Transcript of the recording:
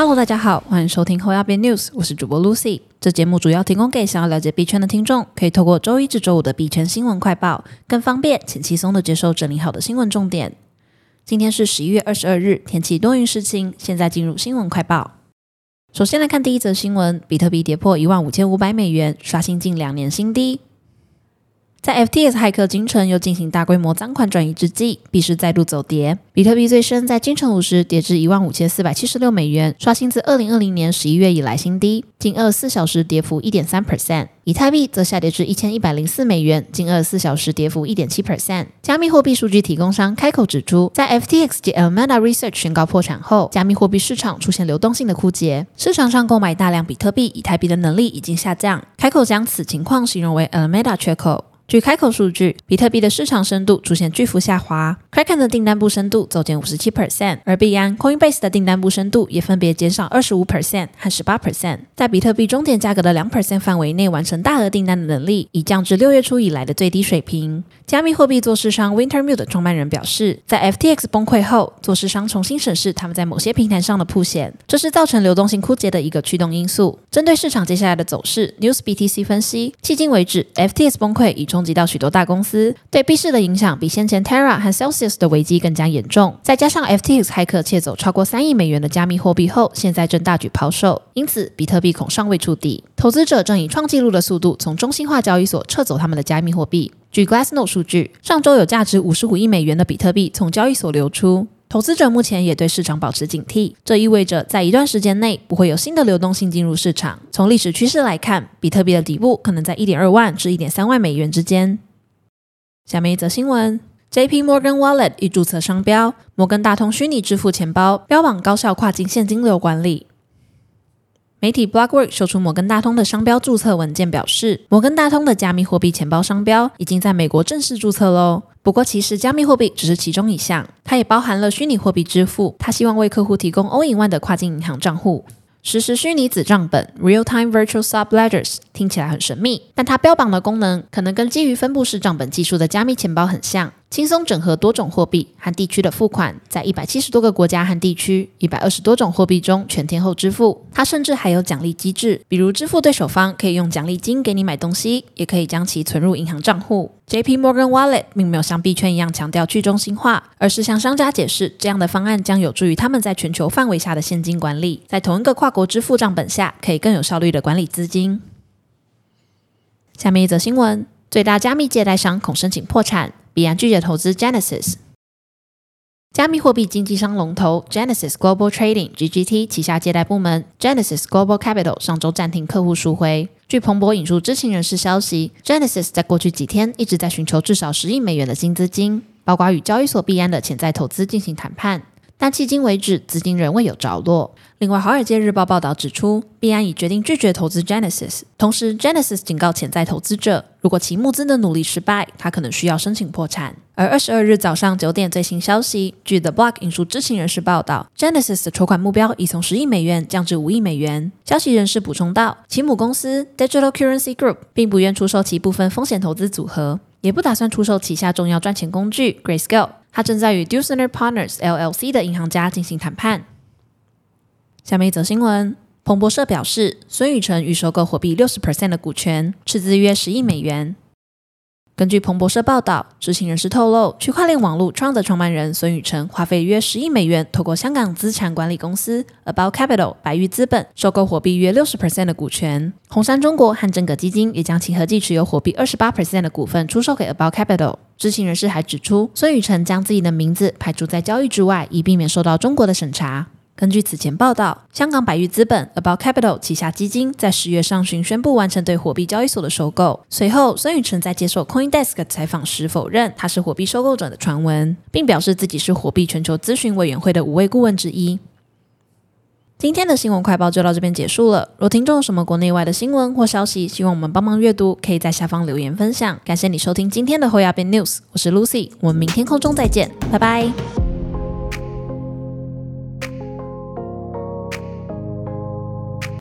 Hello，大家好，欢迎收听后要变 News，我是主播 Lucy。这节目主要提供给想要了解币圈的听众，可以透过周一至周五的币圈新闻快报，更方便且轻松的接收整理好的新闻重点。今天是十一月二十二日，天气多云时晴。现在进入新闻快报。首先来看第一则新闻：比特币跌破一万五千五百美元，刷新近两年新低。在 FTX 骇客京城又进行大规模赃款转移之际，币市再度走跌。比特币最深在京城五时跌至一万五千四百七十六美元，刷新自二零二零年十一月以来新低，近二十四小时跌幅一点三 percent。以太币则下跌至一千一百零四美元，近二十四小时跌幅一点七 percent。加密货币数据提供商开口指出，在 FTX 及 Alameda Research 宣告破产后，加密货币市场出现流动性的枯竭，市场上购买大量比特币、以太币的能力已经下降。开口将此情况形容为 Alameda 缺口。据开口数据，比特币的市场深度出现巨幅下滑，Kraken 的订单部深度走减五十七 percent，而币安 Coinbase 的订单部深度也分别减少二十五 percent 和十八 percent。在比特币终点价格的两 percent 范围内完成大额订单的能力，已降至六月初以来的最低水平。加密货币做市商 Wintermute 创办人表示，在 FTX 崩溃后，做市商重新审视他们在某些平台上的铺险，这是造成流动性枯竭的一个驱动因素。针对市场接下来的走势，NewsBTC 分析，迄今为止，FTX 崩溃已冲冲击到许多大公司，对币市的影响比先前 Terra 和 Celsius 的危机更加严重。再加上 FTX 骇客窃走超过三亿美元的加密货币后，现在正大举抛售，因此比特币恐尚未触底。投资者正以创纪录的速度从中心化交易所撤走他们的加密货币。据 Glassnode 数据，上周有价值五十五亿美元的比特币从交易所流出。投资者目前也对市场保持警惕，这意味着在一段时间内不会有新的流动性进入市场。从历史趋势来看，比特币的底部可能在一点二万至一点三万美元之间。下面一则新闻：J.P. Morgan Wallet 已注册商标，摩根大通虚拟支付钱包标榜高效跨境现金流管理。媒体 Blockwork 秀出摩根大通的商标注册文件，表示摩根大通的加密货币钱包商标已经在美国正式注册喽。不过，其实加密货币只是其中一项，它也包含了虚拟货币支付。它希望为客户提供 All in One 的跨境银行账户，实时虚拟子账本 （Real Time Virtual Sub Ledgers）。听起来很神秘，但它标榜的功能可能跟基于分布式账本技术的加密钱包很像。轻松整合多种货币和地区的付款，在一百七十多个国家和地区、一百二十多种货币中全天候支付。它甚至还有奖励机制，比如支付对手方可以用奖励金给你买东西，也可以将其存入银行账户。J.P. Morgan Wallet 并没有像币圈一样强调去中心化，而是向商家解释，这样的方案将有助于他们在全球范围下的现金管理，在同一个跨国支付账本下，可以更有效率的管理资金。下面一则新闻：最大加密借贷商恐申请破产。必然拒绝投资 Genesis 加密货币经纪商龙头 Genesis Global Trading (GGT) 旗下借贷部门 Genesis Global Capital 上周暂停客户赎回。据彭博引述知情人士消息，Genesis 在过去几天一直在寻求至少十亿美元的新资金，包括与交易所币安的潜在投资进行谈判。但迄今为止，资金仍未有着落。另外，《华尔街日报》报道指出，币安已决定拒绝投资 Genesis。同时，Genesis 警告潜在投资者，如果其募资的努力失败，他可能需要申请破产。而二十二日早上九点最新消息，据 The Block 引述知情人士报道，Genesis 的筹款目标已从十亿美元降至五亿美元。消息人士补充道，其母公司 Digital Currency Group 并不愿出售其部分风险投资组合，也不打算出售旗下重要赚钱工具 Grayscale。他正在与 Dusner Partners LLC 的银行家进行谈判。下面一则新闻：彭博社表示，孙宇晨欲收购火币六十 percent 的股权，斥资约十亿美元。根据彭博社报道，知情人士透露，区块链网络创的创办人孙宇晨花费约十亿美元，透过香港资产管理公司 About Capital 白玉资本收购火币约六十 percent 的股权。红杉中国和正格基金也将其合计持有火币二十八 percent 的股份出售给 About Capital。知情人士还指出，孙宇晨将自己的名字排除在交易之外，以避免受到中国的审查。根据此前报道，香港百裕资本 About Capital 旗下基金在十月上旬宣布完成对货币交易所的收购。随后，孙宇晨在接受 CoinDesk 采访时否认他是货币收购者的传闻，并表示自己是货币全球咨询委员会的五位顾问之一。今天的新闻快报就到这边结束了。若听众有什么国内外的新闻或消息，希望我们帮忙阅读，可以在下方留言分享。感谢你收听今天的后亚变 News，我是 Lucy，我们明天空中再见，拜拜。